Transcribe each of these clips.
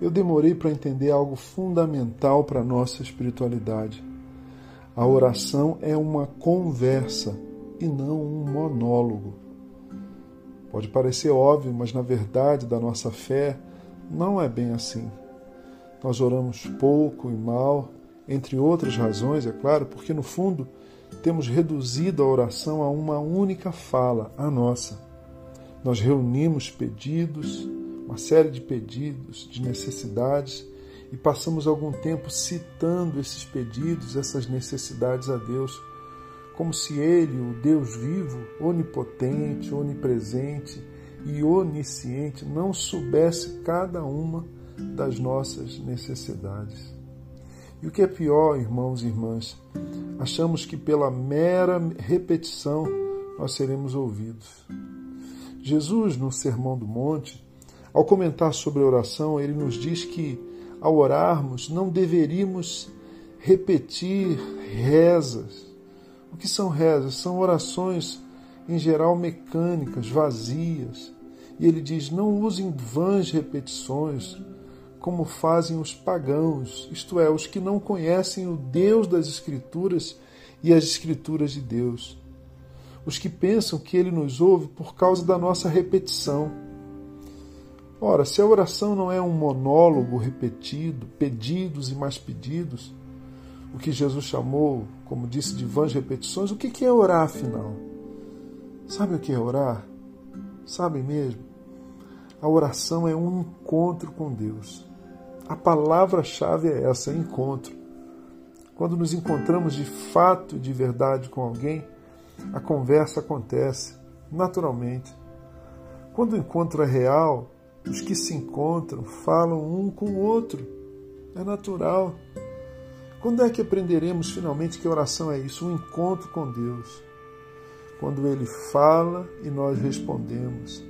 eu demorei para entender algo fundamental para a nossa espiritualidade. A oração é uma conversa e não um monólogo. Pode parecer óbvio, mas na verdade da nossa fé não é bem assim. Nós oramos pouco e mal, entre outras razões, é claro, porque no fundo temos reduzido a oração a uma única fala, a nossa. Nós reunimos pedidos, uma série de pedidos, de necessidades, e passamos algum tempo citando esses pedidos, essas necessidades a Deus, como se Ele, o Deus vivo, onipotente, onipresente e onisciente, não soubesse cada uma das nossas necessidades. E o que é pior, irmãos e irmãs, achamos que pela mera repetição nós seremos ouvidos. Jesus, no Sermão do Monte, ao comentar sobre a oração, ele nos diz que ao orarmos não deveríamos repetir rezas. O que são rezas? São orações em geral mecânicas, vazias. E ele diz: não usem vãs repetições, como fazem os pagãos, isto é, os que não conhecem o Deus das Escrituras e as Escrituras de Deus. Os que pensam que ele nos ouve por causa da nossa repetição. Ora, se a oração não é um monólogo repetido, pedidos e mais pedidos, o que Jesus chamou, como disse, de vãs repetições, o que é orar afinal? Sabe o que é orar? Sabe mesmo? A oração é um encontro com Deus. A palavra-chave é essa: encontro. Quando nos encontramos de fato e de verdade com alguém, a conversa acontece naturalmente. Quando o encontro é real, os que se encontram falam um com o outro. É natural. Quando é que aprenderemos finalmente que oração é isso? Um encontro com Deus. Quando Ele fala e nós respondemos.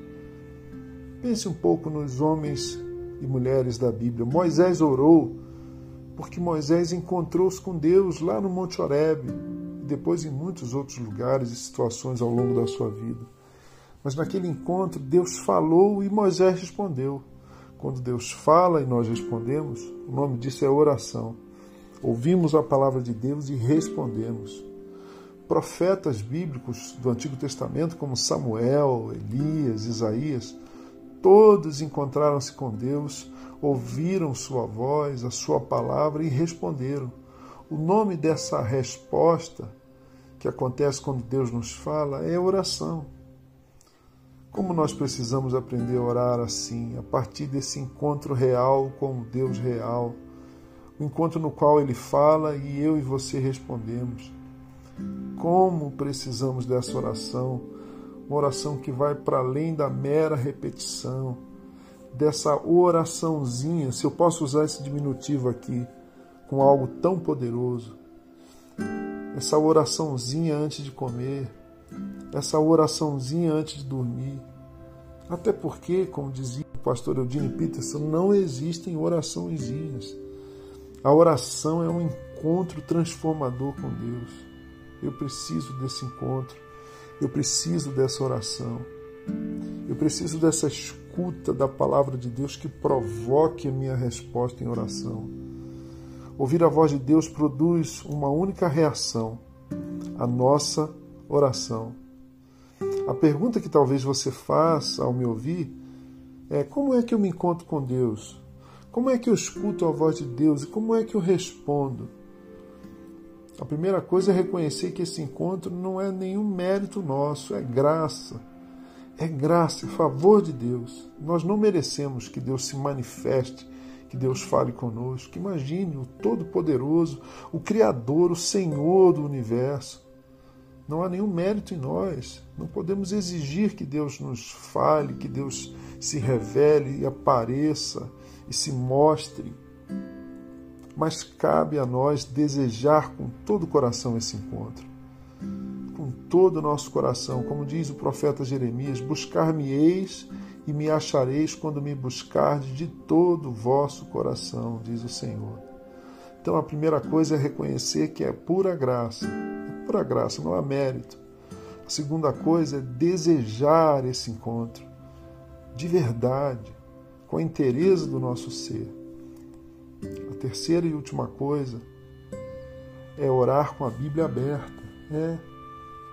Pense um pouco nos homens e mulheres da Bíblia. Moisés orou porque Moisés encontrou-se com Deus lá no Monte Horeb e depois em muitos outros lugares e situações ao longo da sua vida. Mas naquele encontro Deus falou e Moisés respondeu. Quando Deus fala e nós respondemos, o nome disso é oração. Ouvimos a palavra de Deus e respondemos. Profetas bíblicos do Antigo Testamento, como Samuel, Elias, Isaías, Todos encontraram-se com Deus, ouviram sua voz, a sua palavra e responderam. O nome dessa resposta que acontece quando Deus nos fala é oração. Como nós precisamos aprender a orar assim, a partir desse encontro real com o Deus real, o encontro no qual Ele fala e eu e você respondemos. Como precisamos dessa oração uma oração que vai para além da mera repetição, dessa oraçãozinha, se eu posso usar esse diminutivo aqui, com algo tão poderoso. Essa oraçãozinha antes de comer, essa oraçãozinha antes de dormir. Até porque, como dizia o pastor Eudine Peterson, não existem oraçõezinhas. A oração é um encontro transformador com Deus. Eu preciso desse encontro. Eu preciso dessa oração. Eu preciso dessa escuta da palavra de Deus que provoque a minha resposta em oração. Ouvir a voz de Deus produz uma única reação: a nossa oração. A pergunta que talvez você faça ao me ouvir é: como é que eu me encontro com Deus? Como é que eu escuto a voz de Deus e como é que eu respondo? A primeira coisa é reconhecer que esse encontro não é nenhum mérito nosso, é graça. É graça, é favor de Deus. Nós não merecemos que Deus se manifeste, que Deus fale conosco. Imagine o Todo-Poderoso, o Criador, o Senhor do universo. Não há nenhum mérito em nós. Não podemos exigir que Deus nos fale, que Deus se revele e apareça e se mostre mas cabe a nós desejar com todo o coração esse encontro. Com todo o nosso coração, como diz o profeta Jeremias: Buscar-me-eis e me achareis quando me buscardes de todo o vosso coração, diz o Senhor. Então a primeira coisa é reconhecer que é pura graça, é pura graça, não há mérito. A segunda coisa é desejar esse encontro de verdade, com a inteireza do nosso ser A terceira e última coisa é orar com a Bíblia aberta. É.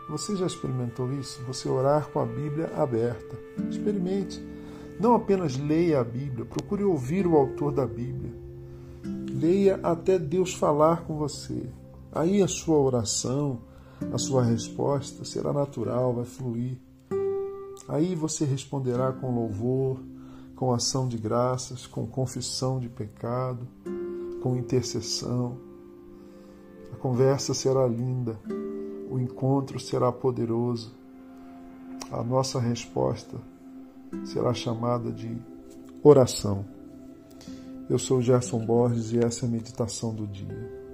Você já experimentou isso? Você orar com a Bíblia aberta. Experimente. Não apenas leia a Bíblia, procure ouvir o autor da Bíblia. Leia até Deus falar com você. Aí a sua oração, a sua resposta será natural, vai fluir. Aí você responderá com louvor, com ação de graças, com confissão de pecado, com intercessão. A conversa será linda, o encontro será poderoso. A nossa resposta será chamada de oração. Eu sou Gerson Borges e essa é a meditação do dia.